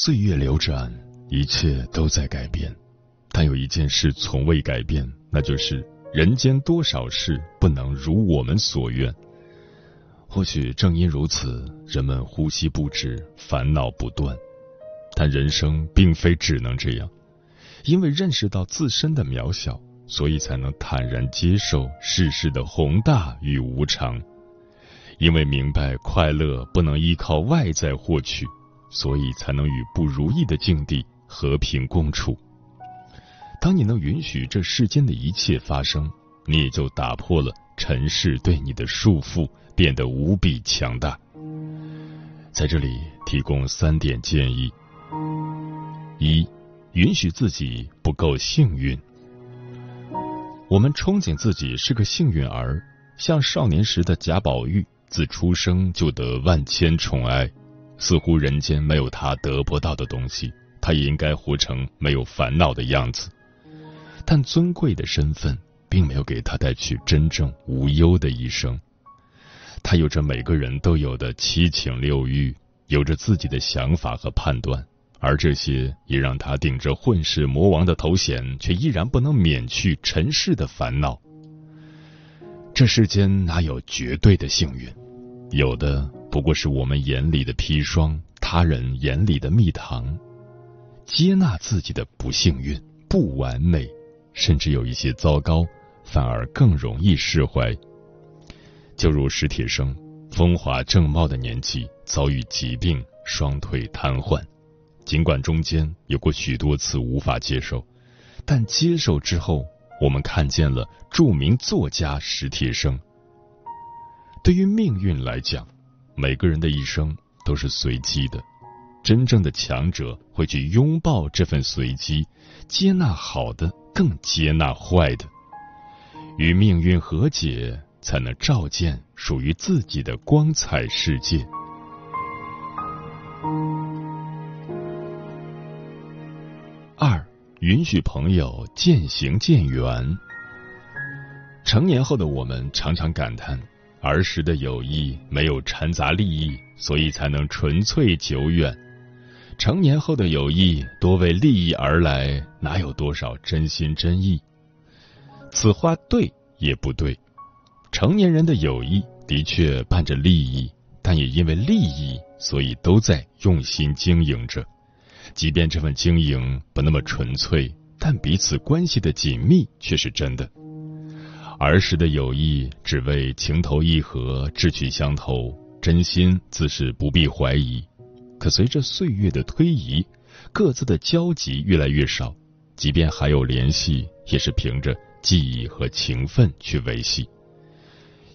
岁月流转，一切都在改变，但有一件事从未改变，那就是人间多少事不能如我们所愿。或许正因如此，人们呼吸不止，烦恼不断。但人生并非只能这样，因为认识到自身的渺小，所以才能坦然接受世事的宏大与无常。因为明白快乐不能依靠外在获取。所以才能与不如意的境地和平共处。当你能允许这世间的一切发生，你也就打破了尘世对你的束缚，变得无比强大。在这里提供三点建议：一、允许自己不够幸运。我们憧憬自己是个幸运儿，像少年时的贾宝玉，自出生就得万千宠爱。似乎人间没有他得不到的东西，他也应该活成没有烦恼的样子。但尊贵的身份并没有给他带去真正无忧的一生。他有着每个人都有的七情六欲，有着自己的想法和判断，而这些也让他顶着混世魔王的头衔，却依然不能免去尘世的烦恼。这世间哪有绝对的幸运？有的。不过是我们眼里的砒霜，他人眼里的蜜糖。接纳自己的不幸运、不完美，甚至有一些糟糕，反而更容易释怀。就如史铁生，风华正茂的年纪遭遇疾病，双腿瘫痪。尽管中间有过许多次无法接受，但接受之后，我们看见了著名作家史铁生。对于命运来讲，每个人的一生都是随机的，真正的强者会去拥抱这份随机，接纳好的，更接纳坏的，与命运和解，才能照见属于自己的光彩世界。二，允许朋友渐行渐远。成年后的我们常常感叹。儿时的友谊没有掺杂利益，所以才能纯粹久远。成年后的友谊多为利益而来，哪有多少真心真意？此话对也不对。成年人的友谊的确伴着利益，但也因为利益，所以都在用心经营着。即便这份经营不那么纯粹，但彼此关系的紧密却是真的。儿时的友谊只为情投意合、志趣相投，真心自是不必怀疑。可随着岁月的推移，各自的交集越来越少，即便还有联系，也是凭着记忆和情分去维系。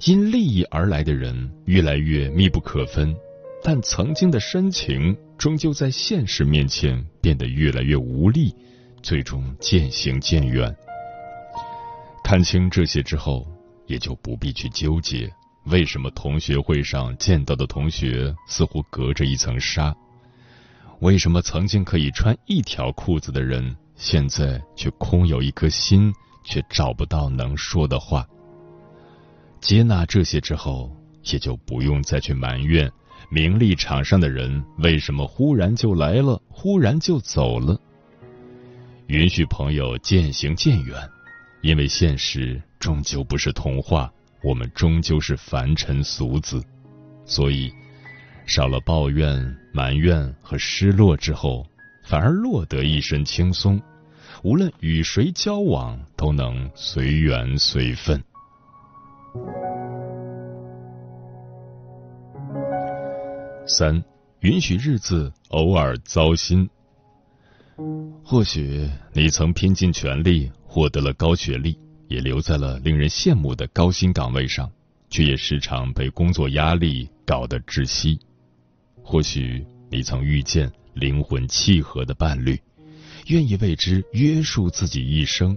因利益而来的人越来越密不可分，但曾经的深情终究在现实面前变得越来越无力，最终渐行渐远。看清这些之后，也就不必去纠结为什么同学会上见到的同学似乎隔着一层纱，为什么曾经可以穿一条裤子的人，现在却空有一颗心，却找不到能说的话。接纳这些之后，也就不用再去埋怨名利场上的人为什么忽然就来了，忽然就走了。允许朋友渐行渐远。因为现实终究不是童话，我们终究是凡尘俗子，所以少了抱怨、埋怨和失落之后，反而落得一身轻松。无论与谁交往，都能随缘随分。三，允许日子偶尔糟心。或许你曾拼尽全力获得了高学历，也留在了令人羡慕的高薪岗位上，却也时常被工作压力搞得窒息。或许你曾遇见灵魂契合的伴侣，愿意为之约束自己一生，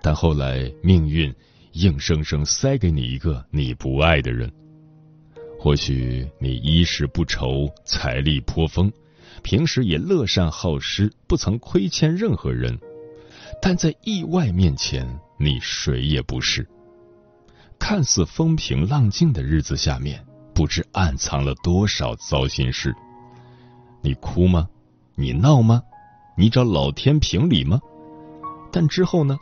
但后来命运硬生生塞给你一个你不爱的人。或许你衣食不愁，财力颇丰，平时也乐善好施，不曾亏欠任何人，但在意外面前，你谁也不是。看似风平浪静的日子下面，不知暗藏了多少糟心事。你哭吗？你闹吗？你找老天评理吗？但之后呢？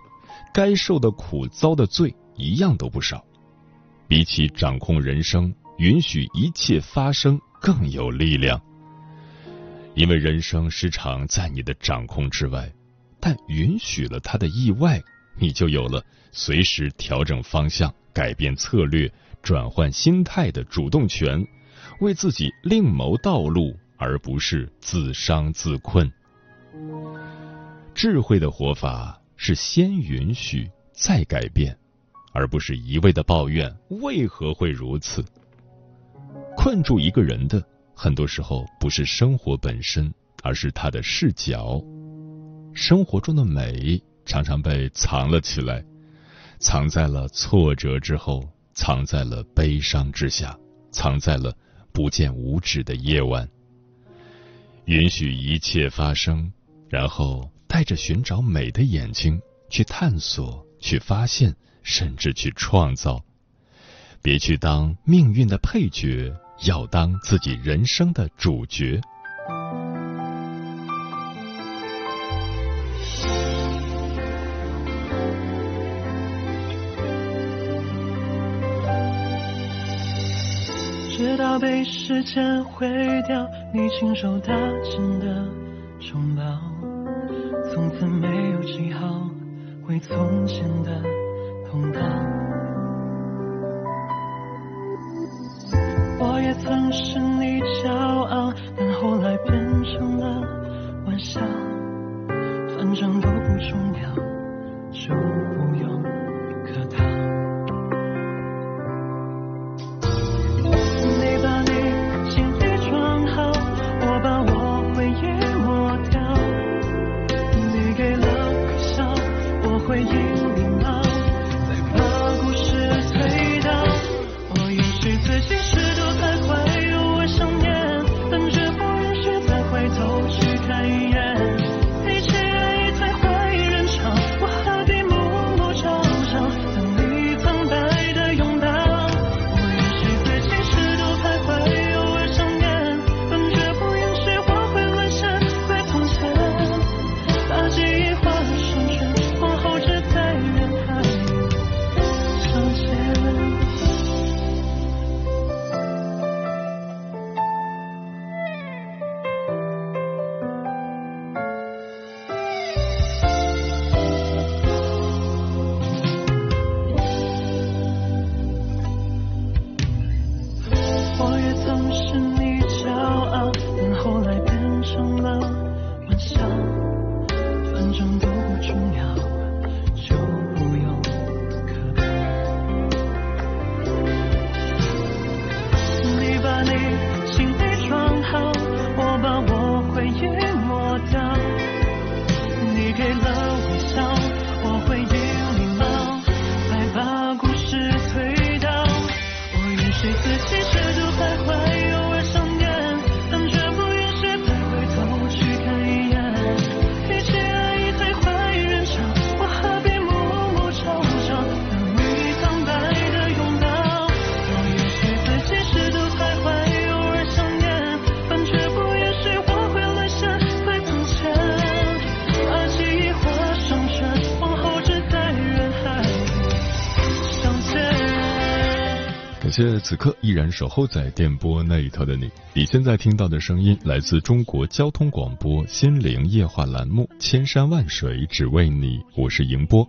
该受的苦、遭的罪，一样都不少。比起掌控人生。允许一切发生更有力量，因为人生时常在你的掌控之外，但允许了他的意外，你就有了随时调整方向、改变策略、转换心态的主动权，为自己另谋道路，而不是自伤自困。智慧的活法是先允许再改变，而不是一味的抱怨为何会如此。困住一个人的，很多时候不是生活本身，而是他的视角。生活中的美常常被藏了起来，藏在了挫折之后，藏在了悲伤之下，藏在了不见五指的夜晚。允许一切发生，然后带着寻找美的眼睛去探索、去发现，甚至去创造。别去当命运的配角。要当自己人生的主角。直到被时间毁掉你亲手搭建的城堡，从此没有记号回从前的通道。我也曾是你骄傲，但后来变成了玩笑。反正都不重要，就不用此刻依然守候在电波那一头的你。你现在听到的声音来自中国交通广播心灵夜话栏目《千山万水只为你》，我是迎波。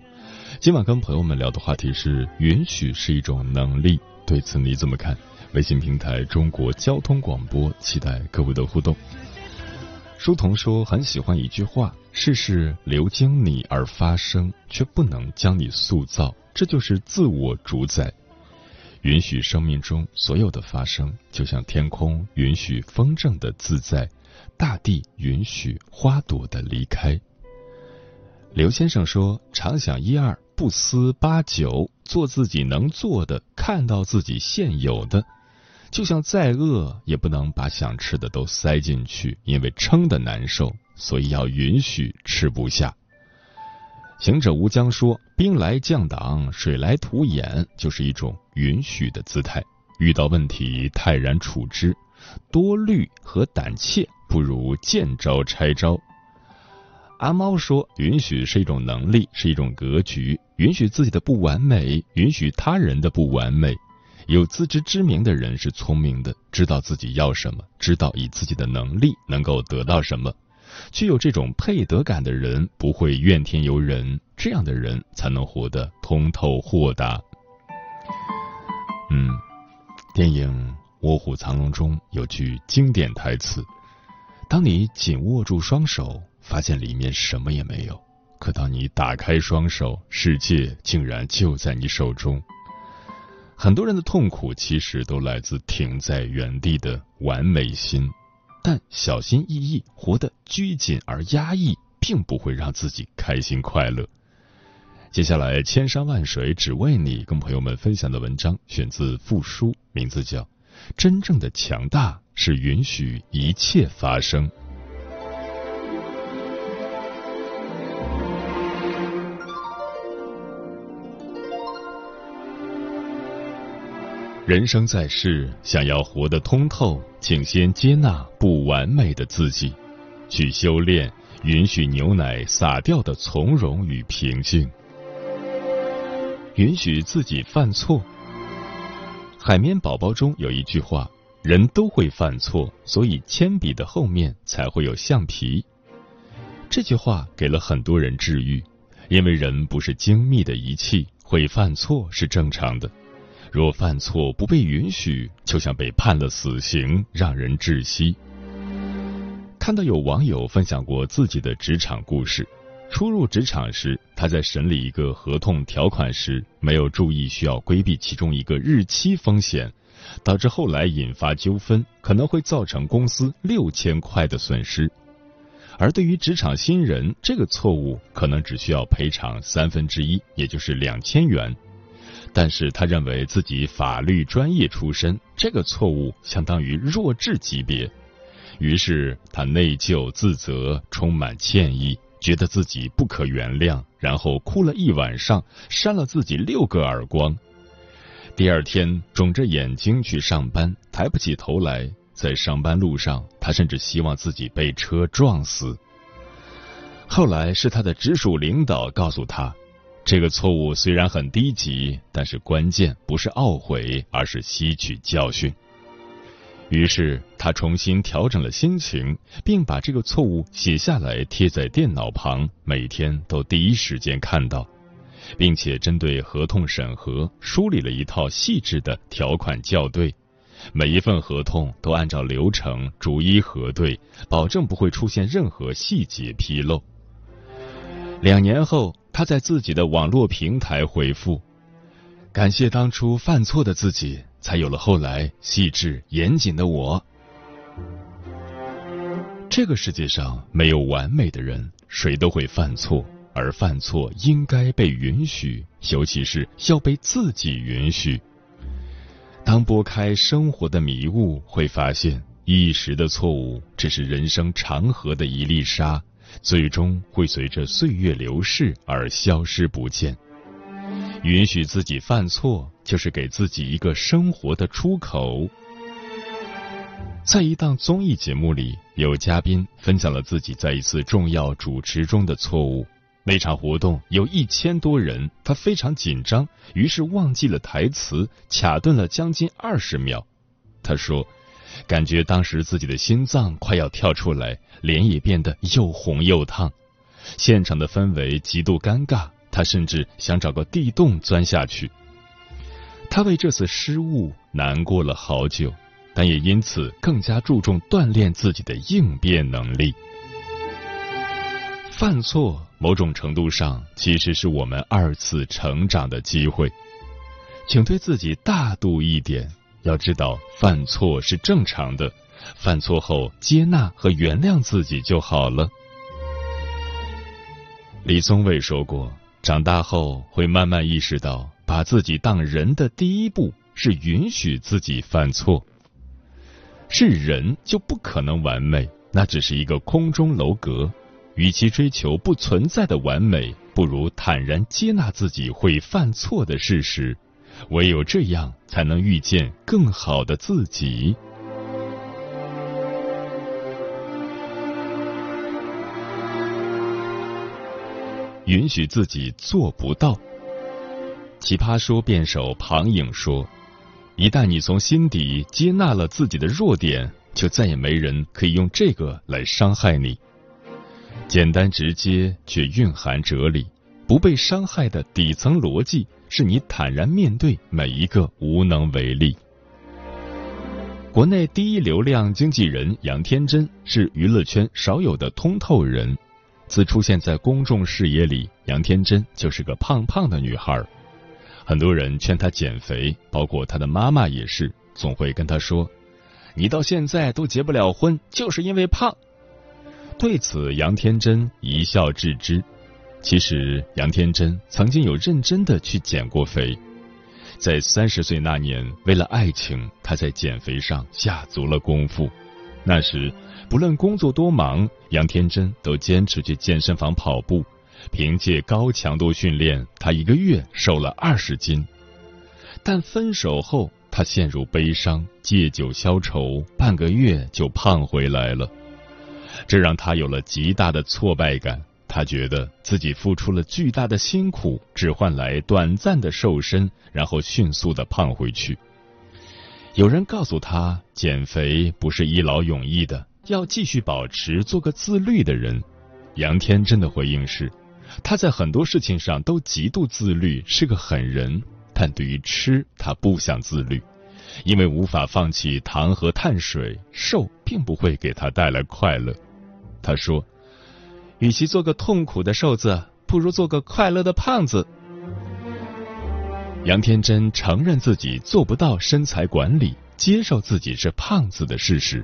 今晚跟朋友们聊的话题是：允许是一种能力，对此你怎么看？微信平台中国交通广播，期待各位的互动。书童说很喜欢一句话：“世事流经你而发生，却不能将你塑造。”这就是自我主宰。允许生命中所有的发生，就像天空允许风筝的自在，大地允许花朵的离开。刘先生说：“常想一二，不思八九，做自己能做的，看到自己现有的。就像再饿，也不能把想吃的都塞进去，因为撑的难受，所以要允许吃不下。”行者无疆说：“兵来将挡，水来土掩，就是一种允许的姿态。遇到问题泰然处之，多虑和胆怯不如见招拆招。”阿猫说：“允许是一种能力，是一种格局，允许自己的不完美，允许他人的不完美。有自知之明的人是聪明的，知道自己要什么，知道以自己的能力能够得到什么。”具有这种配得感的人不会怨天尤人，这样的人才能活得通透豁达。嗯，电影《卧虎藏龙》中有句经典台词：“当你紧握住双手，发现里面什么也没有；可当你打开双手，世界竟然就在你手中。”很多人的痛苦其实都来自停在原地的完美心。但小心翼翼活得拘谨而压抑，并不会让自己开心快乐。接下来，千山万水只为你，跟朋友们分享的文章选自复书，名字叫《真正的强大是允许一切发生》。人生在世，想要活得通透，请先接纳不完美的自己，去修炼，允许牛奶洒掉的从容与平静，允许自己犯错。海绵宝宝中有一句话：“人都会犯错，所以铅笔的后面才会有橡皮。”这句话给了很多人治愈，因为人不是精密的仪器，会犯错是正常的。若犯错不被允许，就像被判了死刑，让人窒息。看到有网友分享过自己的职场故事：初入职场时，他在审理一个合同条款时，没有注意需要规避其中一个日期风险，导致后来引发纠纷，可能会造成公司六千块的损失。而对于职场新人，这个错误可能只需要赔偿三分之一，也就是两千元。但是他认为自己法律专业出身，这个错误相当于弱智级别，于是他内疚自责，充满歉意，觉得自己不可原谅，然后哭了一晚上，扇了自己六个耳光。第二天肿着眼睛去上班，抬不起头来，在上班路上，他甚至希望自己被车撞死。后来是他的直属领导告诉他。这个错误虽然很低级，但是关键不是懊悔，而是吸取教训。于是他重新调整了心情，并把这个错误写下来贴在电脑旁，每天都第一时间看到，并且针对合同审核梳理了一套细致的条款校对，每一份合同都按照流程逐一核对，保证不会出现任何细节纰漏。两年后。他在自己的网络平台回复：“感谢当初犯错的自己，才有了后来细致严谨的我。”这个世界上没有完美的人，谁都会犯错，而犯错应该被允许，尤其是要被自己允许。当拨开生活的迷雾，会发现一时的错误只是人生长河的一粒沙。最终会随着岁月流逝而消失不见。允许自己犯错，就是给自己一个生活的出口。在一档综艺节目里，有嘉宾分享了自己在一次重要主持中的错误。那场活动有一千多人，他非常紧张，于是忘记了台词，卡顿了将近二十秒。他说：“感觉当时自己的心脏快要跳出来，脸也变得又红又烫，现场的氛围极度尴尬，他甚至想找个地洞钻下去。”他为这次失误难过了好久，但也因此更加注重锻炼自己的应变能力。犯错，某种程度上其实是我们二次成长的机会，请对自己大度一点。要知道，犯错是正常的，犯错后接纳和原谅自己就好了。李宗伟说过，长大后会慢慢意识到，把自己当人的第一步是允许自己犯错。是人就不可能完美，那只是一个空中楼阁。与其追求不存在的完美，不如坦然接纳自己会犯错的事实。唯有这样，才能遇见更好的自己。允许自己做不到。奇葩说辩手庞颖说：“一旦你从心底接纳了自己的弱点，就再也没人可以用这个来伤害你。”简单直接却蕴含哲理，不被伤害的底层逻辑是你坦然面对每一个无能为力。国内第一流量经纪人杨天真是娱乐圈少有的通透人，自出现在公众视野里，杨天真就是个胖胖的女孩。很多人劝她减肥，包括她的妈妈也是，总会跟她说：“你到现在都结不了婚，就是因为胖。”对此，杨天真一笑置之。其实，杨天真曾经有认真的去减过肥，在三十岁那年，为了爱情，他在减肥上下足了功夫。那时，不论工作多忙，杨天真都坚持去健身房跑步。凭借高强度训练，他一个月瘦了二十斤。但分手后，他陷入悲伤，借酒消愁，半个月就胖回来了。这让他有了极大的挫败感，他觉得自己付出了巨大的辛苦，只换来短暂的瘦身，然后迅速的胖回去。有人告诉他，减肥不是一劳永逸的，要继续保持，做个自律的人。杨天真的回应是，他在很多事情上都极度自律，是个狠人，但对于吃，他不想自律。因为无法放弃糖和碳水，瘦并不会给他带来快乐。他说：“与其做个痛苦的瘦子，不如做个快乐的胖子。”杨天真承认自己做不到身材管理，接受自己是胖子的事实，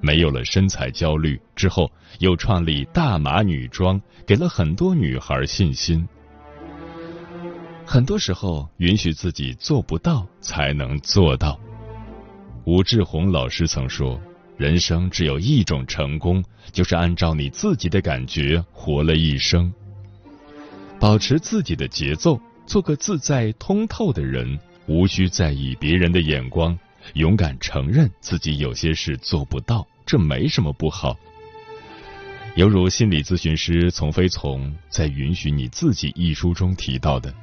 没有了身材焦虑之后，又创立大码女装，给了很多女孩信心。很多时候，允许自己做不到，才能做到。武志红老师曾说：“人生只有一种成功，就是按照你自己的感觉活了一生。保持自己的节奏，做个自在通透的人，无需在意别人的眼光，勇敢承认自己有些事做不到，这没什么不好。”犹如心理咨询师丛飞从在《允许你自己》一书中提到的。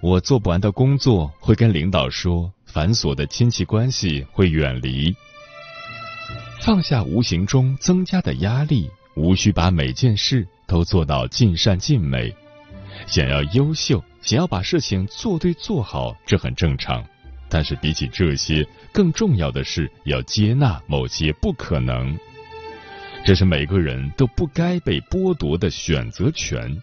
我做不完的工作会跟领导说，繁琐的亲戚关系会远离。放下无形中增加的压力，无需把每件事都做到尽善尽美。想要优秀，想要把事情做对做好，这很正常。但是比起这些，更重要的是要接纳某些不可能。这是每个人都不该被剥夺的选择权，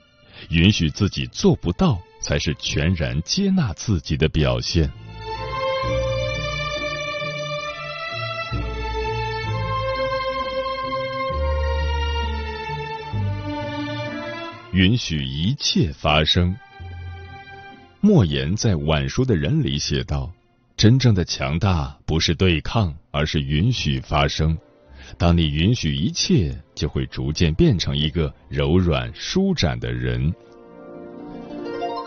允许自己做不到。才是全然接纳自己的表现。允许一切发生。莫言在晚熟的人里写道：“真正的强大不是对抗，而是允许发生。当你允许一切，就会逐渐变成一个柔软舒展的人。”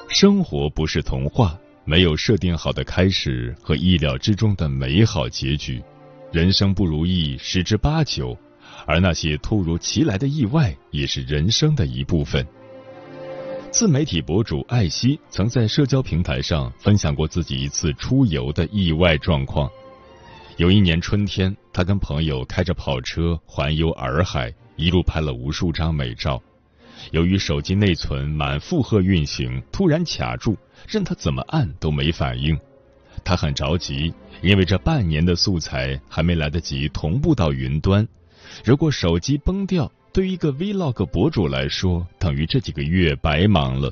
生活不是童话，没有设定好的开始和意料之中的美好结局。人生不如意十之八九，而那些突如其来的意外也是人生的一部分。自媒体博主艾希曾在社交平台上分享过自己一次出游的意外状况。有一年春天，他跟朋友开着跑车环游洱海，一路拍了无数张美照。由于手机内存满负荷运行，突然卡住，任他怎么按都没反应。他很着急，因为这半年的素材还没来得及同步到云端。如果手机崩掉，对于一个 Vlog 博主来说，等于这几个月白忙了。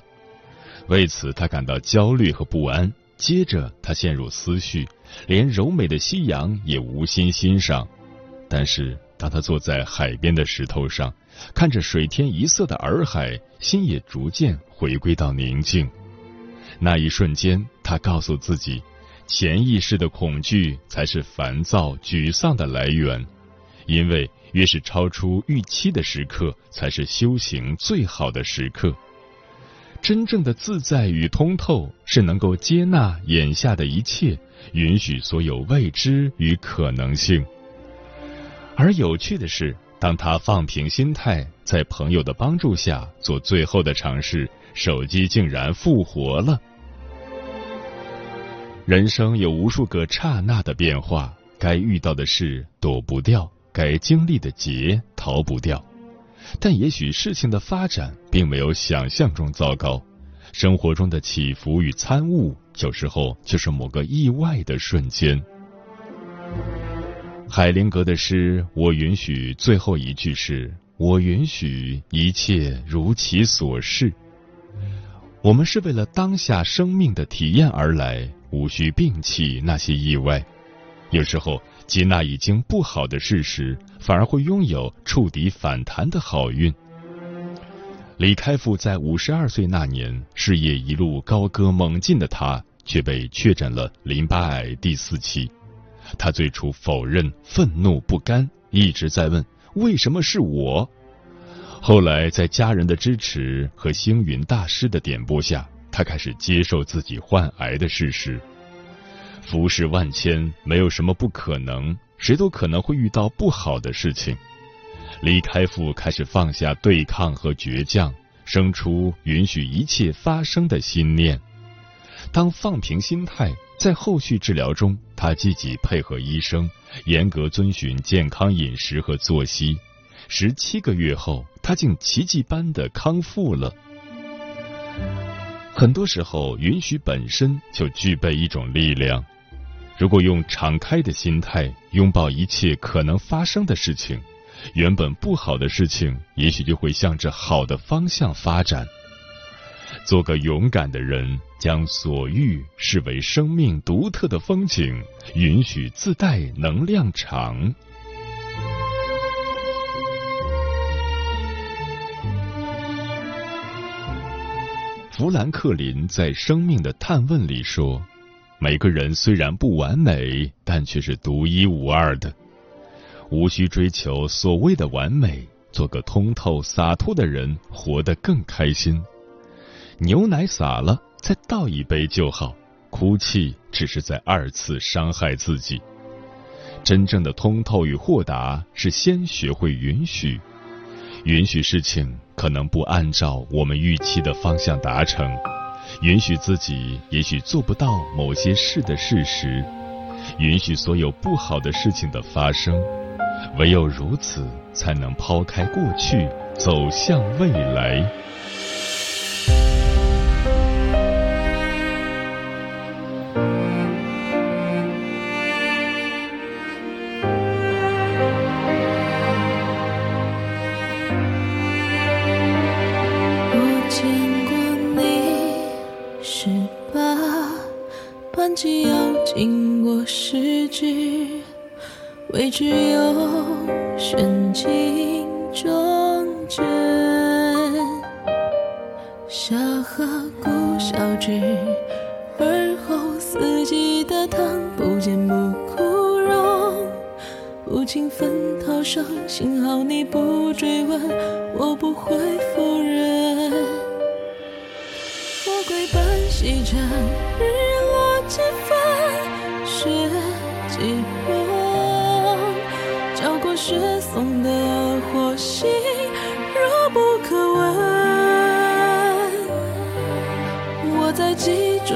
为此，他感到焦虑和不安。接着，他陷入思绪，连柔美的夕阳也无心欣赏。但是，当他坐在海边的石头上，看着水天一色的洱海，心也逐渐回归到宁静。那一瞬间，他告诉自己，潜意识的恐惧才是烦躁、沮丧的来源，因为。越是超出预期的时刻，才是修行最好的时刻。真正的自在与通透，是能够接纳眼下的一切，允许所有未知与可能性。而有趣的是，当他放平心态，在朋友的帮助下做最后的尝试，手机竟然复活了。人生有无数个刹那的变化，该遇到的事躲不掉。该经历的劫逃不掉，但也许事情的发展并没有想象中糟糕。生活中的起伏与参悟，有时候就是某个意外的瞬间。海灵格的诗，我允许最后一句是：我允许一切如其所是。我们是为了当下生命的体验而来，无需摒弃那些意外。有时候。接纳已经不好的事实，反而会拥有触底反弹的好运。李开复在五十二岁那年，事业一路高歌猛进的他，却被确诊了淋巴癌第四期。他最初否认、愤怒不甘，一直在问为什么是我。后来在家人的支持和星云大师的点拨下，他开始接受自己患癌的事实。浮世万千，没有什么不可能，谁都可能会遇到不好的事情。李开复开始放下对抗和倔强，生出允许一切发生的心念。当放平心态，在后续治疗中，他积极配合医生，严格遵循健康饮食和作息。十七个月后，他竟奇迹般的康复了。很多时候，允许本身就具备一种力量。如果用敞开的心态拥抱一切可能发生的事情，原本不好的事情也许就会向着好的方向发展。做个勇敢的人，将所遇视为生命独特的风景，允许自带能量场。富兰克林在《生命的探问》里说。每个人虽然不完美，但却是独一无二的。无需追求所谓的完美，做个通透洒脱的人，活得更开心。牛奶洒了，再倒一杯就好。哭泣只是在二次伤害自己。真正的通透与豁达，是先学会允许，允许事情可能不按照我们预期的方向达成。允许自己也许做不到某些事的事实，允许所有不好的事情的发生，唯有如此，才能抛开过去，走向未来。下河顾小舟而后四季的汤不见不枯荣。不勤分逃生幸好你不追问我不会否认。我跪般西征日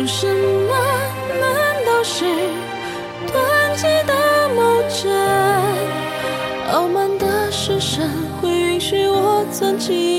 什么？难道是断机的某针？傲慢的是神会允许我钻进？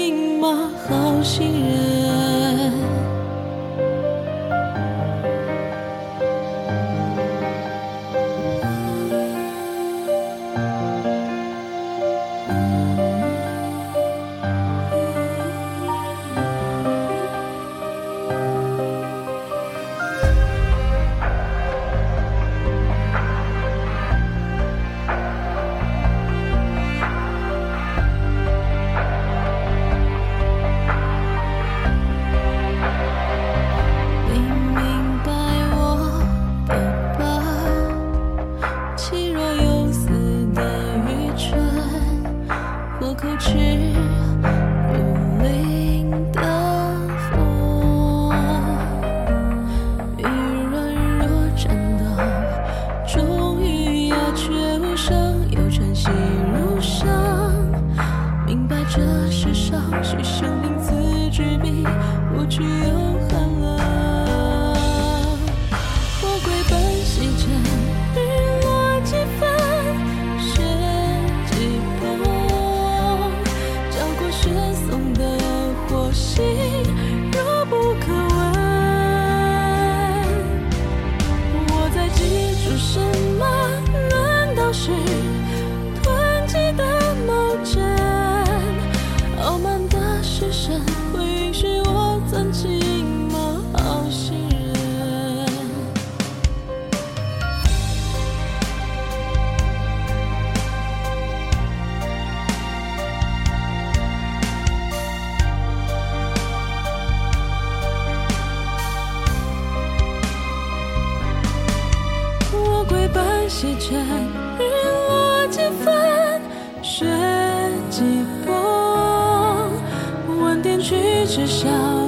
我只有细针，日落几分，雪几崩，晚点去知晓。